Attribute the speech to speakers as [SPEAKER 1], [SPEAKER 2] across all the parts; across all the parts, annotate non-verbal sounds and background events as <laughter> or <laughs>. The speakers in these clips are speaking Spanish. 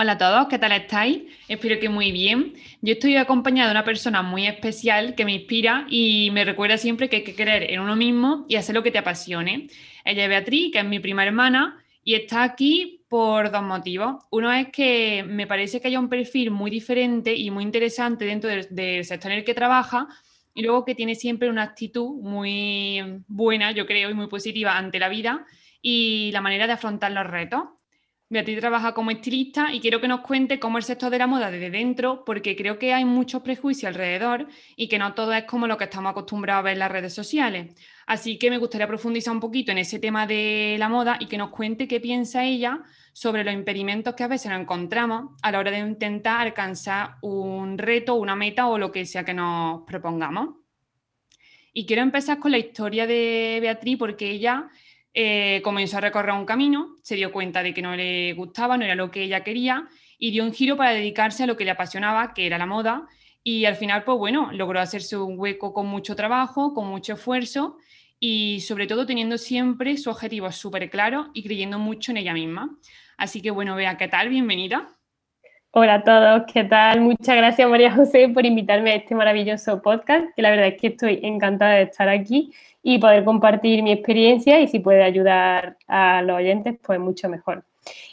[SPEAKER 1] Hola a todos, ¿qué tal estáis? Espero que muy bien. Yo estoy acompañada de una persona muy especial que me inspira y me recuerda siempre que hay que creer en uno mismo y hacer lo que te apasione. Ella es Beatriz, que es mi prima hermana, y está aquí por dos motivos. Uno es que me parece que haya un perfil muy diferente y muy interesante dentro del, del sector en el que trabaja, y luego que tiene siempre una actitud muy buena, yo creo, y muy positiva ante la vida y la manera de afrontar los retos. Beatriz trabaja como estilista y quiero que nos cuente cómo el sector de la moda desde dentro, porque creo que hay muchos prejuicios alrededor y que no todo es como lo que estamos acostumbrados a ver en las redes sociales. Así que me gustaría profundizar un poquito en ese tema de la moda y que nos cuente qué piensa ella sobre los impedimentos que a veces nos encontramos a la hora de intentar alcanzar un reto, una meta o lo que sea que nos propongamos. Y quiero empezar con la historia de Beatriz porque ella eh, comenzó a recorrer un camino, se dio cuenta de que no le gustaba, no era lo que ella quería y dio un giro para dedicarse a lo que le apasionaba, que era la moda. Y al final, pues bueno, logró hacerse un hueco con mucho trabajo, con mucho esfuerzo y sobre todo teniendo siempre su objetivo súper claro y creyendo mucho en ella misma. Así que bueno, vea, ¿qué tal? Bienvenida.
[SPEAKER 2] Hola a todos, ¿qué tal? Muchas gracias María José por invitarme a este maravilloso podcast, que la verdad es que estoy encantada de estar aquí y poder compartir mi experiencia y si puede ayudar a los oyentes, pues mucho mejor.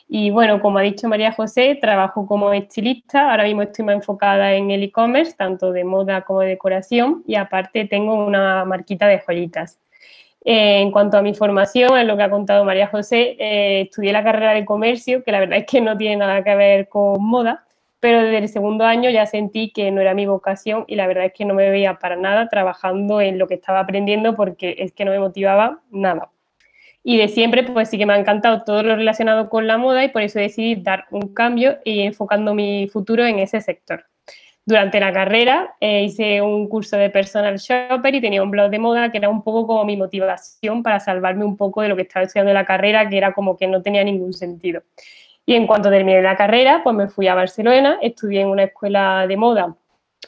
[SPEAKER 2] Y bueno, como ha dicho María José, trabajo como estilista, ahora mismo estoy más enfocada en el e-commerce, tanto de moda como de decoración y aparte tengo una marquita de joyitas. Eh, en cuanto a mi formación, en lo que ha contado María José, eh, estudié la carrera de comercio, que la verdad <laughs> es que no tiene nada que ver con moda, pero desde el segundo año ya sentí que no era mi vocación y la verdad es que no me veía para nada trabajando en lo que estaba aprendiendo porque es que no me motivaba nada. Y de siempre, pues sí que me ha encantado todo lo relacionado con la moda y por eso decidí dar un cambio y enfocando mi futuro en ese sector. Durante la carrera eh, hice un curso de personal shopper y tenía un blog de moda que era un poco como mi motivación para salvarme un poco de lo que estaba estudiando en la carrera, que era como que no tenía ningún sentido. Y en cuanto terminé la carrera, pues me fui a Barcelona, estudié en una escuela de moda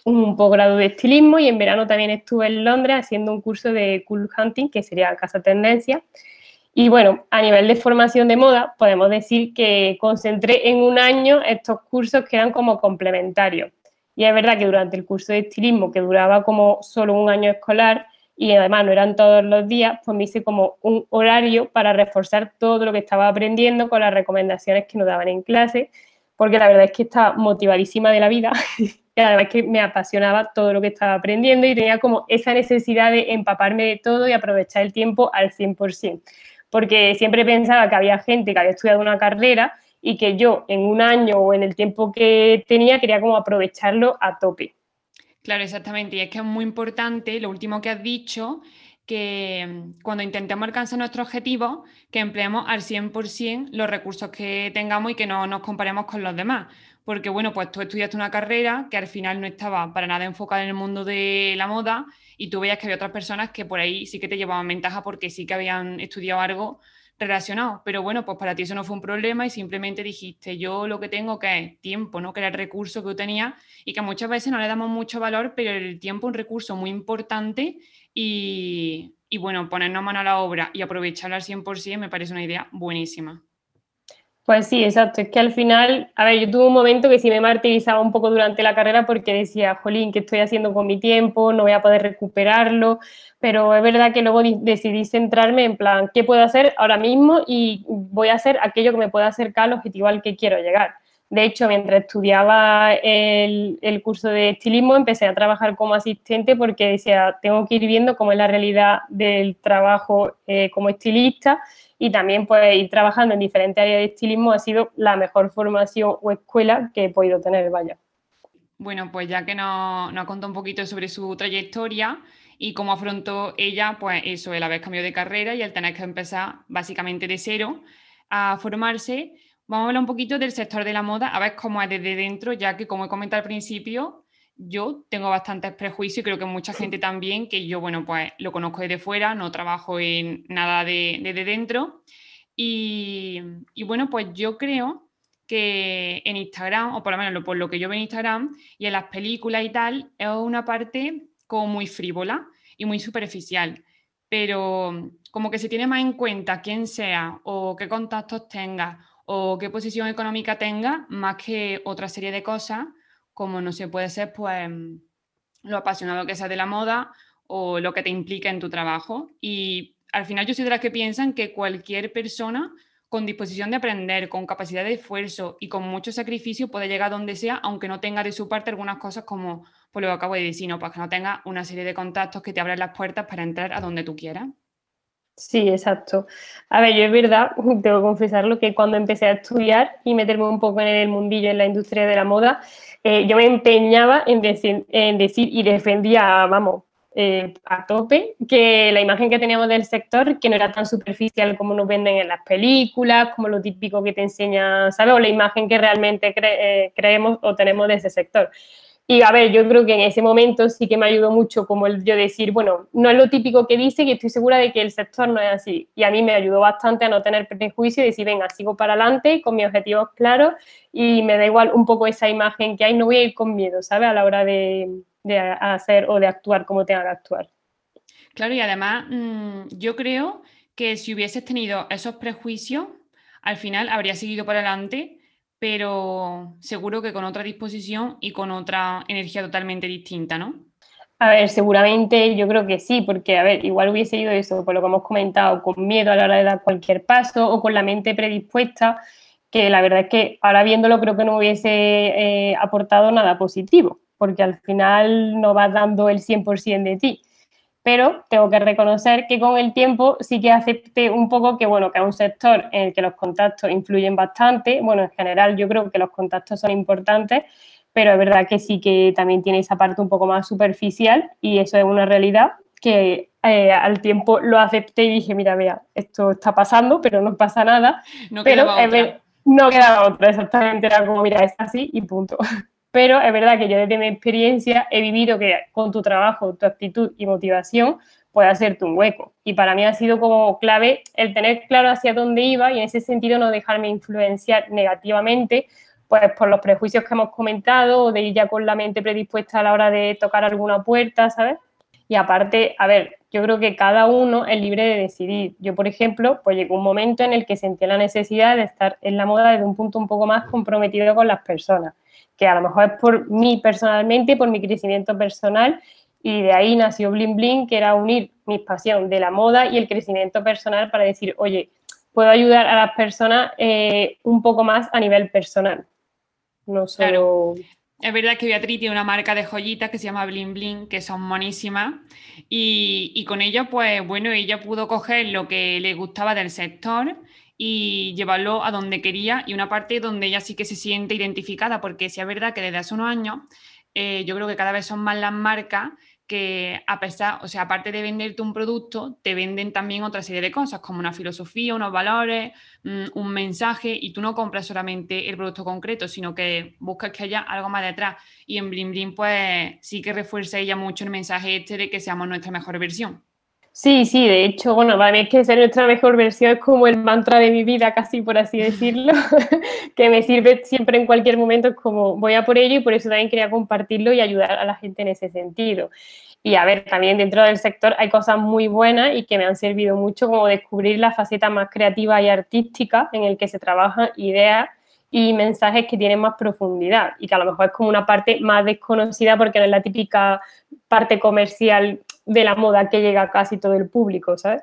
[SPEAKER 2] un posgrado de estilismo y en verano también estuve en Londres haciendo un curso de cool hunting, que sería Casa Tendencia. Y bueno, a nivel de formación de moda, podemos decir que concentré en un año estos cursos que eran como complementarios. Y es verdad que durante el curso de estilismo, que duraba como solo un año escolar, y además no eran todos los días, pues me hice como un horario para reforzar todo lo que estaba aprendiendo con las recomendaciones que nos daban en clase, porque la verdad es que estaba motivadísima de la vida <laughs> y además es que me apasionaba todo lo que estaba aprendiendo y tenía como esa necesidad de empaparme de todo y aprovechar el tiempo al 100%, porque siempre pensaba que había gente que había estudiado una carrera y que yo en un año o en el tiempo que tenía quería como aprovecharlo a tope.
[SPEAKER 1] Claro, exactamente. Y es que es muy importante lo último que has dicho, que mm, cuando intentemos alcanzar nuestro objetivo, que empleemos al 100% los recursos que tengamos y que no nos comparemos con los demás. Porque, bueno, pues tú estudiaste una carrera que al final no estaba para nada enfocada en el mundo de la moda y tú veías que había otras personas que por ahí sí que te llevaban ventaja porque sí que habían estudiado algo relacionado. Pero bueno, pues para ti eso no fue un problema y simplemente dijiste, yo lo que tengo que es tiempo, ¿no? Que era el recurso que yo tenía y que muchas veces no le damos mucho valor, pero el tiempo es un recurso muy importante y, y bueno, ponernos mano a la obra y aprovecharlo al 100% me parece una idea buenísima.
[SPEAKER 2] Pues sí, exacto. Es que al final, a ver, yo tuve un momento que sí me martirizaba un poco durante la carrera porque decía, jolín, ¿qué estoy haciendo con mi tiempo? No voy a poder recuperarlo. Pero es verdad que luego decidí centrarme en plan, ¿qué puedo hacer ahora mismo? Y voy a hacer aquello que me pueda acercar al objetivo al que quiero llegar. De hecho, mientras estudiaba el, el, curso de estilismo, empecé a trabajar como asistente porque decía, tengo que ir viendo cómo es la realidad del trabajo eh, como estilista y también pues ir trabajando en diferentes áreas de estilismo ha sido la mejor formación o escuela que he podido tener, vaya.
[SPEAKER 1] Bueno, pues ya que nos, nos contado un poquito sobre su trayectoria y cómo afrontó ella, pues eso, el haber cambiado de carrera y el tener que empezar básicamente de cero a formarse, vamos a hablar un poquito del sector de la moda, a ver cómo es desde dentro, ya que como he comentado al principio, yo tengo bastantes prejuicios y creo que mucha gente <clears throat> también, que yo, bueno, pues lo conozco desde fuera, no trabajo en nada de, desde dentro. Y, y, bueno, pues yo creo que en Instagram, o por lo menos por lo que yo veo en Instagram y en las películas y tal, es una parte como muy frívola y muy superficial. Pero como que se tiene más en cuenta quién sea o qué contactos tenga o qué posición económica tenga, más que otra serie de cosas, como no se puede ser, pues, lo apasionado que sea de la moda o lo que te implica en tu trabajo. Y al final yo soy de las que piensan que cualquier persona con disposición de aprender, con capacidad de esfuerzo y con mucho sacrificio puede llegar a donde sea, aunque no tenga de su parte algunas cosas como por lo que acabo de decir, ¿no? Pues que no tenga una serie de contactos que te abran las puertas para entrar a donde tú quieras.
[SPEAKER 2] Sí, exacto. A ver, yo es verdad, <laughs> tengo que confesarlo, que cuando empecé a estudiar y meterme un poco en el mundillo, en la industria de la moda, eh, yo me empeñaba en decir, y defendía, vamos, eh, a tope, que la imagen que teníamos del sector, que no era tan superficial como nos venden en las películas, como lo típico que te enseña, ¿sabes? O la imagen que realmente eh, creemos o tenemos de ese sector. Y a ver, yo creo que en ese momento sí que me ayudó mucho como el yo decir, bueno, no es lo típico que dice, que estoy segura de que el sector no es así. Y a mí me ayudó bastante a no tener prejuicio y decir, venga, sigo para adelante con mis objetivos claros y me da igual un poco esa imagen que hay, no voy a ir con miedo, ¿sabes? A la hora de, de hacer o de actuar como tenga que actuar.
[SPEAKER 1] Claro, y además mm, yo creo que si hubieses tenido esos prejuicios, al final habría seguido para adelante, pero seguro que con otra disposición y con otra energía totalmente distinta, ¿no?
[SPEAKER 2] A ver, seguramente yo creo que sí, porque, a ver, igual hubiese ido eso, por lo que hemos comentado, con miedo a la hora de dar cualquier paso o con la mente predispuesta, que la verdad es que ahora viéndolo creo que no hubiese eh, aportado nada positivo porque al final no vas dando el 100% de ti. Pero tengo que reconocer que con el tiempo sí que acepté un poco que, bueno, que es un sector en el que los contactos influyen bastante. Bueno, en general yo creo que los contactos son importantes, pero es verdad que sí que también tiene esa parte un poco más superficial y eso es una realidad que eh, al tiempo lo acepté y dije, mira, mira, esto está pasando, pero no pasa nada.
[SPEAKER 1] No
[SPEAKER 2] pero
[SPEAKER 1] quedaba otra.
[SPEAKER 2] no quedaba otra, exactamente, era como, mira, es así y punto. <laughs> pero es verdad que yo desde mi experiencia he vivido que con tu trabajo, tu actitud y motivación puede hacerte un hueco. Y para mí ha sido como clave el tener claro hacia dónde iba y en ese sentido no dejarme influenciar negativamente pues por los prejuicios que hemos comentado o de ir ya con la mente predispuesta a la hora de tocar alguna puerta, ¿sabes? Y aparte, a ver, yo creo que cada uno es libre de decidir. Yo, por ejemplo, pues llegó un momento en el que sentí la necesidad de estar en la moda desde un punto un poco más comprometido con las personas que a lo mejor es por mí personalmente, por mi crecimiento personal, y de ahí nació Bling Bling, que era unir mi pasión de la moda y el crecimiento personal para decir, oye, puedo ayudar a las personas eh, un poco más a nivel personal. No solo...
[SPEAKER 1] Es verdad que Beatriz tiene una marca de joyitas que se llama Bling Bling, que son monísimas. Y, con ella, pues bueno, ella pudo coger lo que le gustaba del sector y llevarlo a donde quería y una parte donde ella sí que se siente identificada, porque si es verdad que desde hace unos años eh, yo creo que cada vez son más las marcas que a pesar, o sea, aparte de venderte un producto, te venden también otra serie de cosas, como una filosofía, unos valores, mm, un mensaje, y tú no compras solamente el producto concreto, sino que buscas que haya algo más detrás. Y en Blim Blim, pues sí que refuerza ella mucho el mensaje este de que seamos nuestra mejor versión.
[SPEAKER 2] Sí, sí, de hecho, bueno, para mí es que ser nuestra mejor versión es como el mantra de mi vida, casi por así decirlo, <laughs> que me sirve siempre en cualquier momento, es como voy a por ello y por eso también quería compartirlo y ayudar a la gente en ese sentido. Y a ver, también dentro del sector hay cosas muy buenas y que me han servido mucho, como descubrir la faceta más creativa y artística en el que se trabajan ideas y mensajes que tienen más profundidad y que a lo mejor es como una parte más desconocida porque no es la típica parte comercial de la moda que llega a casi todo el público, ¿sabes?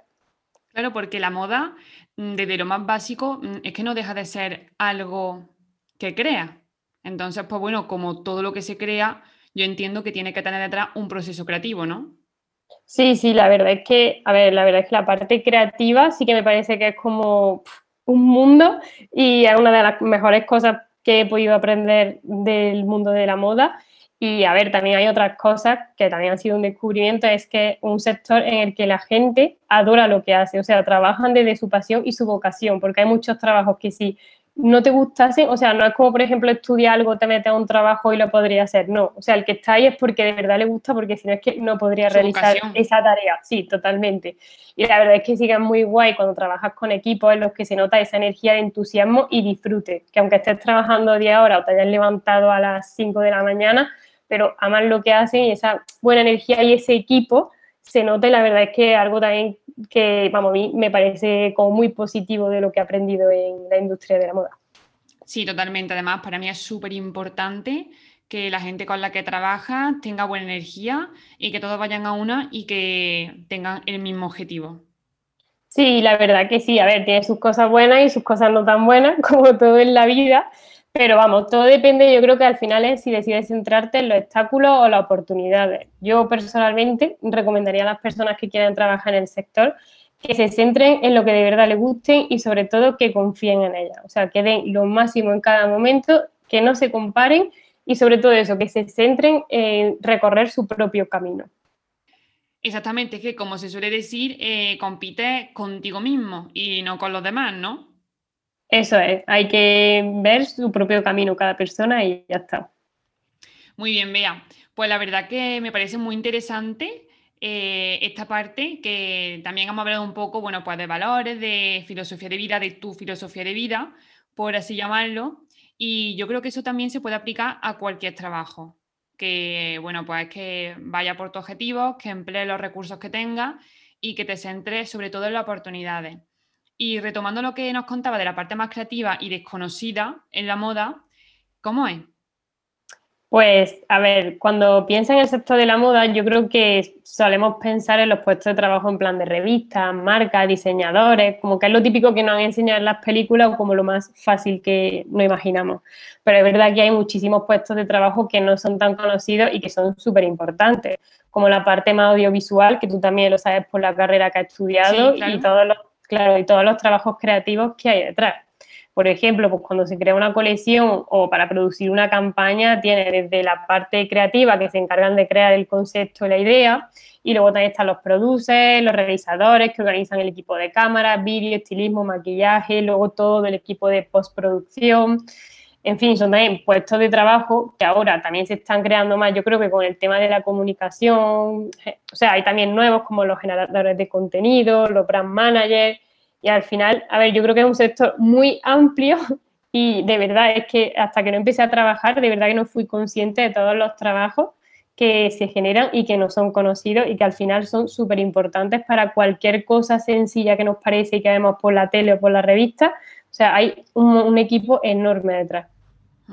[SPEAKER 1] Claro, porque la moda, mm, desde lo más básico, mm, es que no deja de ser algo que crea. Entonces, pues bueno, como todo lo que se crea, yo entiendo que tiene que tener detrás un proceso creativo, ¿no?
[SPEAKER 2] Sí, sí, la verdad es que, a ver, la verdad es que la parte creativa sí que me parece que es como un mundo y es una de las mejores cosas que he podido aprender del mundo de la moda y a ver, también hay otras cosas que también han sido un descubrimiento, es que un sector en el que la gente adora lo que hace, o sea, trabajan desde su pasión y su vocación, porque hay muchos trabajos que sí no te gustase, o sea, no es como, por ejemplo, estudiar algo, te metes a un trabajo y lo podría hacer, no, o sea, el que está ahí es porque de verdad le gusta, porque si no es que no podría realizar esa tarea, sí, totalmente. Y la verdad es que sí que es muy guay cuando trabajas con equipos en los que se nota esa energía de entusiasmo y disfrute, que aunque estés trabajando 10 horas o te hayas levantado a las 5 de la mañana, pero aman lo que hacen y esa buena energía y ese equipo se nota y la verdad es que algo también que, vamos, a mí me parece como muy positivo de lo que he aprendido en la industria de la moda.
[SPEAKER 1] Sí, totalmente. Además, para mí es súper importante que la gente con la que trabaja tenga buena energía y que todos vayan a una y que tengan el mismo objetivo.
[SPEAKER 2] Sí, la verdad que sí. A ver, tiene sus cosas buenas y sus cosas no tan buenas, <laughs> como todo en la vida. Pero vamos, todo depende, yo creo que al final es si decides centrarte en los obstáculos o las oportunidades. Yo personalmente recomendaría a las personas que quieran trabajar en el sector que se centren en lo que de verdad les guste y sobre todo que confíen en ella. O sea, que den lo máximo en cada momento, que no se comparen y sobre todo eso, que se centren en recorrer su propio camino.
[SPEAKER 1] Exactamente, es que como se suele decir, eh, compite contigo mismo y no con los demás, ¿no?
[SPEAKER 2] Eso es, hay que ver su propio camino cada persona y ya está.
[SPEAKER 1] Muy bien, Bea. Pues la verdad que me parece muy interesante eh, esta parte, que también hemos hablado un poco, bueno, pues de valores, de filosofía de vida, de tu filosofía de vida, por así llamarlo. Y yo creo que eso también se puede aplicar a cualquier trabajo que, bueno, pues que vaya por tus objetivos, que emplee los recursos que tengas y que te centres sobre todo en las oportunidades. Y retomando lo que nos contaba de la parte más creativa y desconocida en la moda, ¿cómo es?
[SPEAKER 2] Pues, a ver, cuando piensa en el sector de la moda, yo creo que solemos pensar en los puestos de trabajo en plan de revistas, marcas, diseñadores, como que es lo típico que nos han enseñado en las películas o como lo más fácil que nos imaginamos. Pero es verdad que hay muchísimos puestos de trabajo que no son tan conocidos y que son súper importantes, como la parte más audiovisual, que tú también lo sabes por la carrera que has estudiado y todos los, claro, y todos los trabajos creativos que hay detrás. Por ejemplo, pues cuando se crea una colección o para producir una campaña, tiene desde la parte creativa que se encargan de crear el concepto y la idea, y luego también están los producers, los realizadores que organizan el equipo de cámara, vídeo, estilismo, maquillaje, luego todo el equipo de postproducción. En fin, son también puestos de trabajo que ahora también se están creando más, yo creo que con el tema de la comunicación, eh, o sea, hay también nuevos como los generadores de contenido, los brand managers, y al final, a ver, yo creo que es un sector muy amplio y de verdad es que hasta que no empecé a trabajar, de verdad que no fui consciente de todos los trabajos que se generan y que no son conocidos y que al final son súper importantes para cualquier cosa sencilla que nos parece y que vemos por la tele o por la revista. O sea, hay un, un equipo enorme detrás.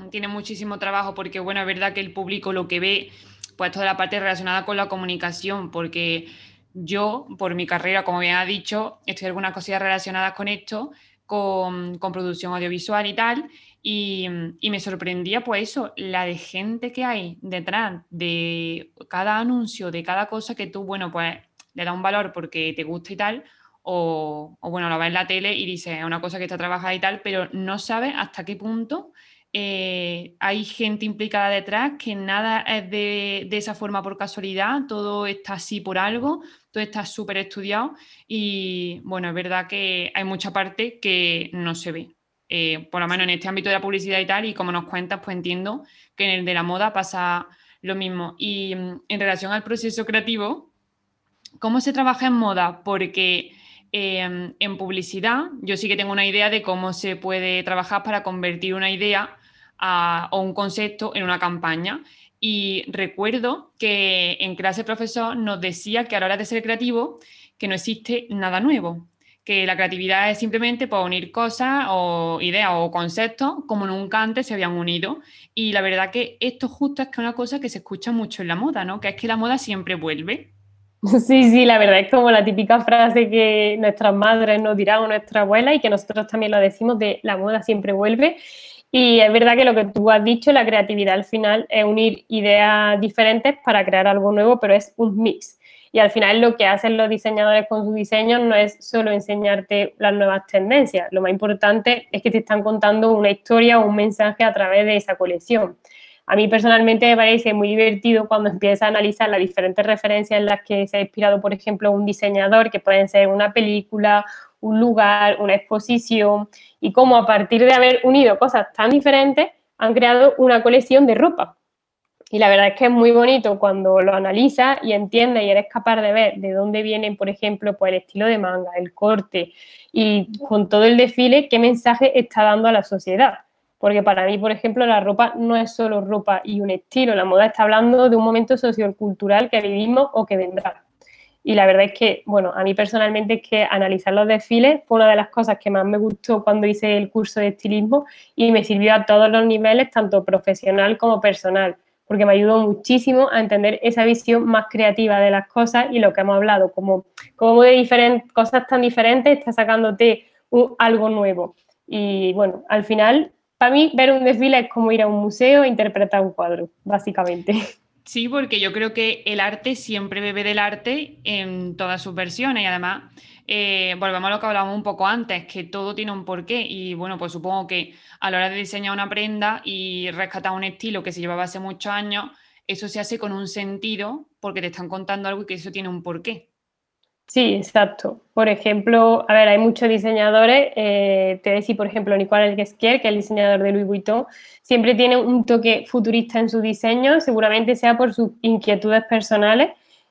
[SPEAKER 1] Tiene muchísimo trabajo porque, bueno, es verdad que el público lo que ve, pues toda la parte relacionada con la comunicación, porque yo, por mi carrera, como bien ha dicho, estoy algunas cosillas relacionadas con esto, con, producción audiovisual y tal, y, me sorprendía pues eso, la de gente que hay detrás de cada anuncio, de cada cosa que tú, bueno, pues le da un valor porque te gusta y tal, o, o bueno, lo ves en la tele y dices, es una cosa que está trabajada y tal, pero no sabes hasta qué punto eh, hay gente implicada detrás, que nada es de, esa forma por casualidad, todo está así por algo, todo está súper estudiado y bueno, es verdad que hay mucha parte que no se ve. Eh, por lo menos en este ámbito de la publicidad y tal, y como nos cuentas, pues entiendo que en el de la moda pasa lo mismo. Y mm, en relación al proceso creativo, ¿cómo se trabaja en moda? Porque em, en publicidad yo sí que tengo una idea de cómo se puede trabajar para convertir una idea o un concepto en una campaña. Y recuerdo que en clase profesor nos decía que a la hora de ser creativo, que no existe nada nuevo, que la creatividad es simplemente por unir cosas o ideas o conceptos como nunca antes se habían unido. Y la verdad que esto justo es que una cosa que se escucha mucho en la moda, ¿no? Que es que la moda siempre vuelve. <laughs>
[SPEAKER 2] Sí, sí, la verdad es como la típica frase que nuestras madres nos dirán o nuestra abuela y que nosotros también lo decimos de la moda siempre vuelve. Y es verdad que lo que tú has dicho, la creatividad al final es unir ideas diferentes para crear algo nuevo, pero es un mix. Y al final lo que hacen los diseñadores con sus diseños no es solo enseñarte las nuevas tendencias, lo más importante es que te están contando una historia o un mensaje a través de esa colección. A mí personalmente me parece muy divertido cuando empiezas a analizar las diferentes referencias en las que se ha inspirado, por ejemplo, un diseñador, que pueden ser una película, un lugar, una exposición, y cómo a partir de haber unido cosas tan diferentes han creado una colección de ropa. Y la verdad es que es muy bonito cuando lo analizas y entiendes y eres capaz de ver de dónde vienen, por ejemplo, pues el estilo de manga, el corte y con todo el desfile, qué mensaje está dando a la sociedad. Porque para mí, por ejemplo, la ropa no es solo ropa y un estilo, la moda está hablando de un momento sociocultural que vivimos o que vendrá. Y la verdad es que, bueno, a mí personalmente es que analizar los desfiles fue una de las cosas que más me gustó cuando hice el curso de estilismo y me sirvió a todos los niveles, tanto profesional como personal, porque me ayudó muchísimo a entender esa visión más creativa de las cosas y lo que hemos hablado, como, como de cosas tan diferentes está sacándote algo nuevo. Y bueno, al final, para mí ver un desfile es como ir a un museo e interpretar un cuadro, básicamente. <laughs>
[SPEAKER 1] Sí, porque yo creo que el arte siempre bebe del arte en todas sus versiones y además eh, volvemos a lo que hablábamos un poco antes, que todo tiene un porqué y bueno, pues supongo que a la hora de diseñar una prenda y rescatar un estilo que se llevaba hace muchos años, eso se hace con un sentido porque te están contando algo y que eso tiene un porqué.
[SPEAKER 2] Sí, exacto. Por ejemplo, a ver, hay muchos diseñadores, eh, te voy a decir, por ejemplo, Nicolas Guesquier, que es el diseñador de Louis Vuitton, siempre tiene un toque futurista en su diseño, seguramente sea por sus inquietudes personales.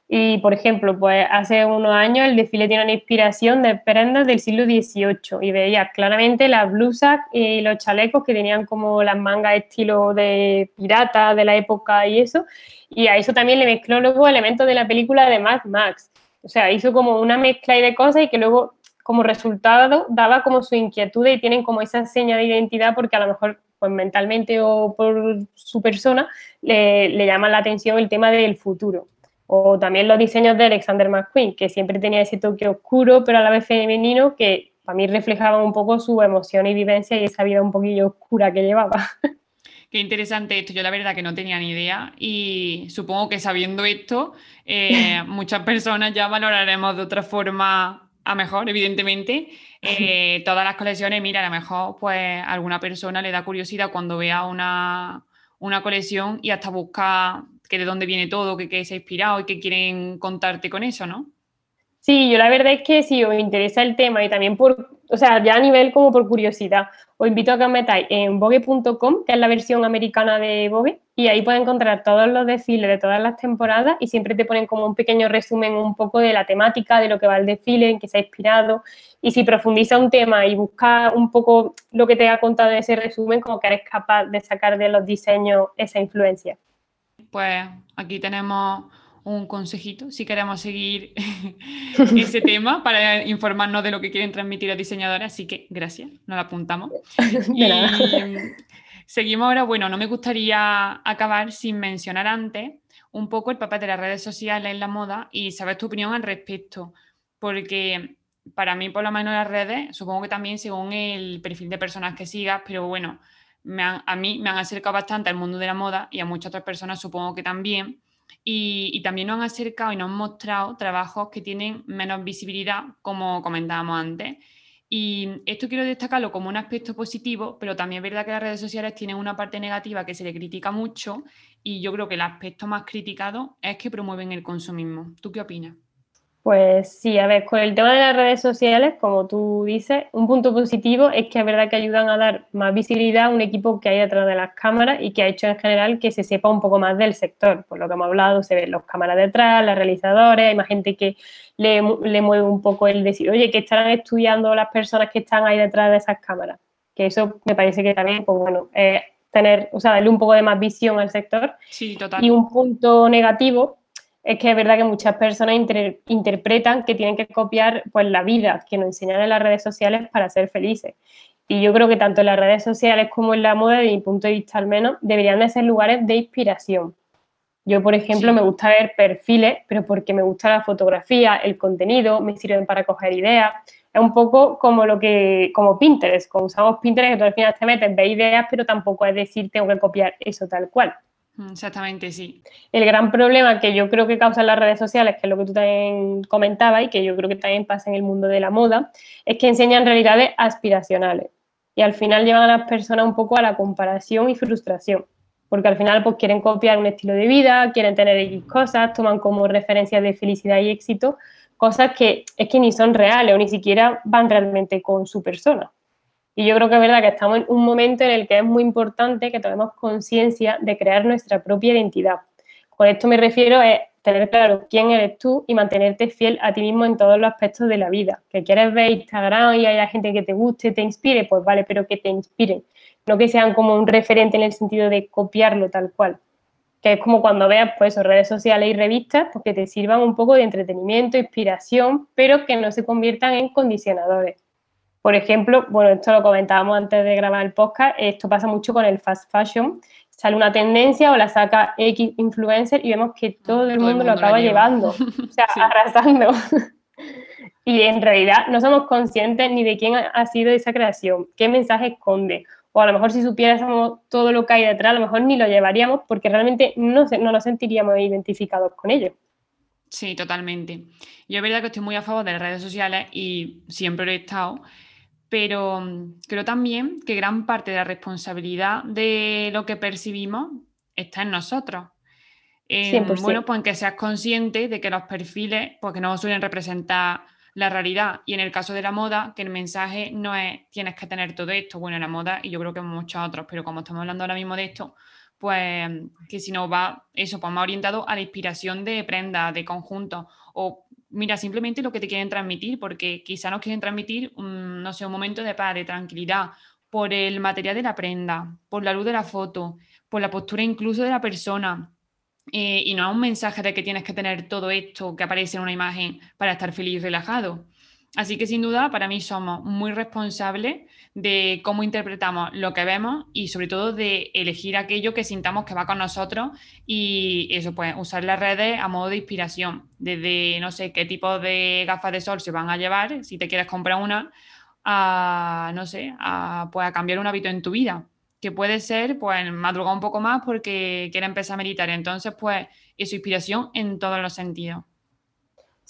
[SPEAKER 2] Y, por ejemplo, pues hace unos años el desfile tiene una inspiración de prendas del siglo XVIII y veías claramente las blusas y los chalecos que tenían como las mangas estilo de pirata de la época y eso. Y a eso también le mezcló luego elementos de la película de Mad Max. O sea, hizo como una mezcla de cosas y que luego como resultado daba como su inquietud y tienen como esa seña de identidad porque a lo mejor pues mentalmente o por su persona le, le llama la atención el tema del futuro. O también los diseños de Alexander McQueen, que siempre tenía ese toque oscuro pero a la vez femenino que para mí reflejaba un poco su emoción y vivencia y esa vida un poquillo oscura que llevaba. <laughs>
[SPEAKER 1] Qué interesante esto. Yo la verdad que no tenía ni idea y supongo que sabiendo esto, eh, <laughs> muchas personas ya valoraremos de otra forma a mejor, evidentemente. Eh, todas las colecciones, mira, a lo mejor pues alguna persona le da curiosidad cuando vea una, una colección y hasta busca que de dónde viene todo, que, que se ha inspirado y que quieren contarte con eso, ¿no?
[SPEAKER 2] Sí, yo la verdad es que si os interesa el tema y también por, o sea, ya a nivel como por curiosidad, os invito a que os metáis en vogue.com, que es la versión americana de Vogue, y ahí puedes encontrar todos los desfiles de todas las temporadas y siempre te ponen como un pequeño resumen un poco de la temática, de lo que va el desfile, en qué se ha inspirado. Y si profundiza un tema y busca un poco lo que te ha contado ese resumen, como que eres capaz de sacar de los diseños esa influencia.
[SPEAKER 1] Pues aquí tenemos un consejito si queremos seguir <laughs> ese tema para informarnos de lo que quieren transmitir los diseñadores. Así que gracias, nos lo apuntamos. <laughs> y seguimos ahora. Bueno, no me gustaría acabar sin mencionar antes un poco el papel de las redes sociales en la moda y saber tu opinión al respecto, porque para mí, por lo menos, las redes, supongo que también según el perfil de personas que sigas, pero bueno, a mí me han acercado bastante al mundo de la moda y a muchas otras personas supongo que también y, también nos han acercado y nos han mostrado trabajos que tienen menos visibilidad, como comentábamos antes. Y esto quiero destacarlo como un aspecto positivo, pero también es verdad que las redes sociales tienen una parte negativa que se le critica mucho y yo creo que el aspecto más criticado es que promueven el consumismo. ¿Tú qué opinas?
[SPEAKER 2] Pues sí, a ver, con el tema de las redes sociales, como tú dices, un punto positivo es que es verdad que ayudan a dar más visibilidad a un equipo que hay detrás de las cámaras y que ha hecho en general que se sepa un poco más del sector. Por lo que hemos hablado, se ven los cámaras detrás, los realizadores, hay más gente que le, mueve un poco el decir, oye, que estarán estudiando las personas que están ahí detrás de esas cámaras. Que eso me parece que también, pues bueno, tener, o sea, darle un poco de más visión al sector.
[SPEAKER 1] Sí, total.
[SPEAKER 2] Y un punto negativo es que es verdad que muchas personas interpretan que tienen que copiar pues, la vida que nos enseñan en las redes sociales para ser felices. Y yo creo que tanto en las redes sociales como en la moda, desde mi punto de vista al menos, deberían de ser lugares de inspiración. Yo, por ejemplo, me gusta ver perfiles, pero porque me gusta la fotografía, el contenido, me sirven para coger ideas. Es un poco como lo que, como Pinterest, como usamos Pinterest, que tú al final te metes, ves ideas, pero tampoco es decir, tengo que copiar eso tal cual.
[SPEAKER 1] Exactamente, sí.
[SPEAKER 2] El gran problema que yo creo que causan las redes sociales, que es lo que tú también comentabas y que yo creo que también pasa en el mundo de la moda, es que enseñan realidades aspiracionales y al final llevan a las personas un poco a la comparación y frustración, porque al final pues quieren copiar un estilo de vida, quieren tener X cosas, toman como referencias de felicidad y éxito, cosas que es que ni son reales o ni siquiera van realmente con su persona. Y yo creo que es verdad que estamos en un momento en el que es muy importante que tomemos conciencia de crear nuestra propia identidad. Con esto me refiero a tener claro quién eres tú y mantenerte fiel a ti mismo en todos los aspectos de la vida. Que quieres ver Instagram y haya gente que te guste, te inspire, pues vale, pero que te inspiren. No que sean como un referente en el sentido de copiarlo tal cual. que es como cuando veas pues redes sociales y revistas, pues que te sirvan un poco de entretenimiento, inspiración, pero que no se conviertan en condicionadores. Por ejemplo, bueno, esto lo comentábamos antes de grabar el podcast, esto pasa mucho con el fast fashion. Sale una tendencia o la saca X influencer y vemos que todo el mundo, lo acaba llevando, o <laughs> sea, arrasando. <laughs> y en realidad no somos conscientes ni de quién ha sido esa creación, qué mensaje esconde. O a lo mejor si supiéramos todo lo que hay detrás, a lo mejor ni lo llevaríamos porque realmente no, no nos sentiríamos identificados con ello.
[SPEAKER 1] Sí, totalmente. Yo es verdad que estoy muy a favor de las redes sociales y siempre lo he estado, pero mm, creo también que gran parte de la responsabilidad de lo que percibimos está en nosotros. bueno, pues en que seas consciente de que los perfiles, pues que no suelen representar la realidad. Y en el caso de la moda, que el mensaje no es tienes que tener todo esto, bueno, en la moda, y yo creo que muchos otros, pero como estamos hablando ahora mismo de esto, pues que si no va eso, pues más orientado a la inspiración de prenda, de conjunto, o mira, simplemente lo que te quieren transmitir, porque quizá nos quieren transmitir, no sé, un momento de paz, de tranquilidad, por el material de la prenda, por la luz de la foto, por la postura incluso de la persona. Eh, y no es un mensaje de que tienes que tener todo esto que aparece en una imagen para estar feliz y relajado. Así que sin duda, para mí somos muy responsables de cómo interpretamos lo que vemos y sobre todo de elegir aquello que sintamos que va con nosotros y eso, pues usar las redes a modo de inspiración, desde no sé qué tipo de gafas de sol se van a llevar, si te quieres comprar una, a, no sé, a, pues a cambiar un hábito en tu vida, que puede ser pues madrugar un poco más porque quiere empezar a meditar, entonces pues es inspiración en todos los sentidos.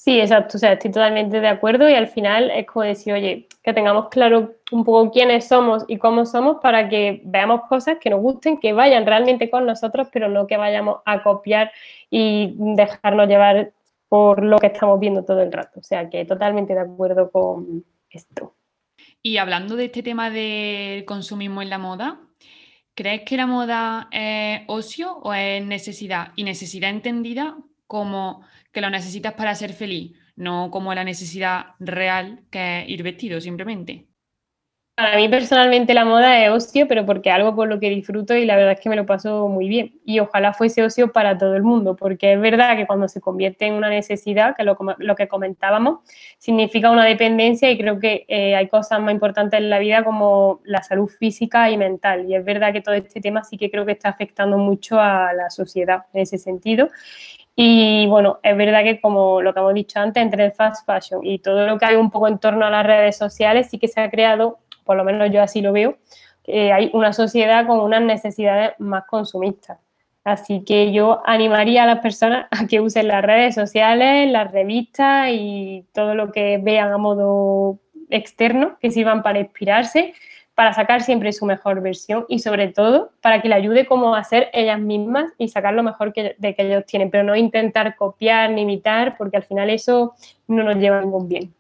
[SPEAKER 2] Sí, exacto, o sea, estoy totalmente de acuerdo y al final es como decir, oye, que tengamos claro un poco quiénes somos y cómo somos para que veamos cosas que nos gusten, que vayan realmente con nosotros, pero no que vayamos a copiar y dejarnos llevar por lo que estamos viendo todo el rato. O sea, que totalmente de acuerdo con esto.
[SPEAKER 1] Y hablando de este tema del consumismo en la moda, ¿crees que la moda es ocio o es necesidad? Y necesidad entendida como que lo necesitas para ser feliz, no como la necesidad real que es ir vestido simplemente.
[SPEAKER 2] Para mí personalmente la moda es ocio, pero porque algo por lo que disfruto y la verdad es que me lo paso muy bien. Y ojalá fuese ocio para todo el mundo, porque es verdad que cuando se convierte en una necesidad, que lo, lo que comentábamos, significa una dependencia y creo que eh, hay cosas más importantes en la vida como la salud física y mental. Y es verdad que todo este tema sí que creo que está afectando mucho a la sociedad en ese sentido. Y bueno, es verdad que como lo que hemos dicho antes, entre el fast fashion y todo lo que hay un poco en torno a las redes sociales, sí que se ha creado, por lo menos yo así lo veo, que hay una sociedad con unas necesidades más consumistas. Así que yo animaría a las personas a que usen las redes sociales, las revistas y todo lo que vean a modo externo, que sirvan para inspirarse para sacar siempre su mejor versión y sobre todo para que le ayude como a ser ellas mismas y sacar lo mejor que, de que ellos tienen, pero no intentar copiar ni imitar porque al final eso no nos lleva a ningún bien.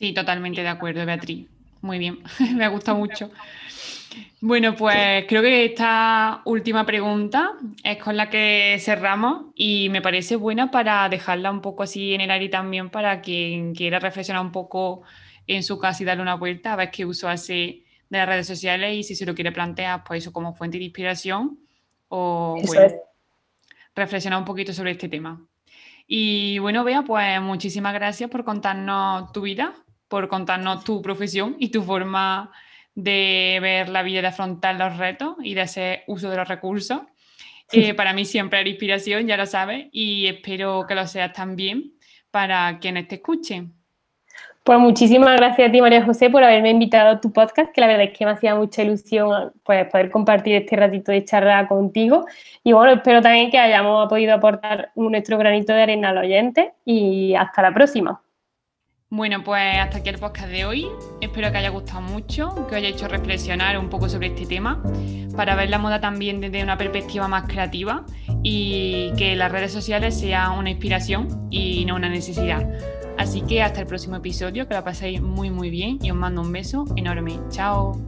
[SPEAKER 1] Sí, totalmente de acuerdo, Beatriz. Muy bien, <laughs> me ha gustado mucho. Bueno, pues creo que esta última pregunta es con la que cerramos y me parece buena para dejarla un poco así en el aire también para quien quiera reflexionar un poco en su casa y darle una vuelta a ver qué uso hace de las redes sociales y si se lo quiere plantear, pues eso como fuente de inspiración o bueno, reflexionar un poquito sobre este tema. Y bueno, Bea, pues muchísimas gracias por contarnos tu vida, por contarnos tu profesión y tu forma de ver la vida, de afrontar los retos y de hacer uso de los recursos. <laughs> Eh, para mí siempre era inspiración, ya lo sabes, y espero que lo seas también para quienes te escuchen.
[SPEAKER 2] Pues muchísimas gracias a ti, María José, por haberme invitado a tu podcast, que la verdad es que me hacía mucha ilusión pues, poder compartir este ratito de charla contigo. Y bueno, espero también que hayamos podido aportar nuestro granito de arena al oyente y hasta la próxima.
[SPEAKER 1] Bueno, pues hasta aquí el podcast de hoy. Espero que haya gustado mucho, que os haya hecho reflexionar un poco sobre este tema, para ver la moda también desde una perspectiva más creativa y que las redes sociales sean una inspiración y no una necesidad. Así que hasta el próximo episodio, que la paséis muy muy bien y os mando un beso enorme. Chao.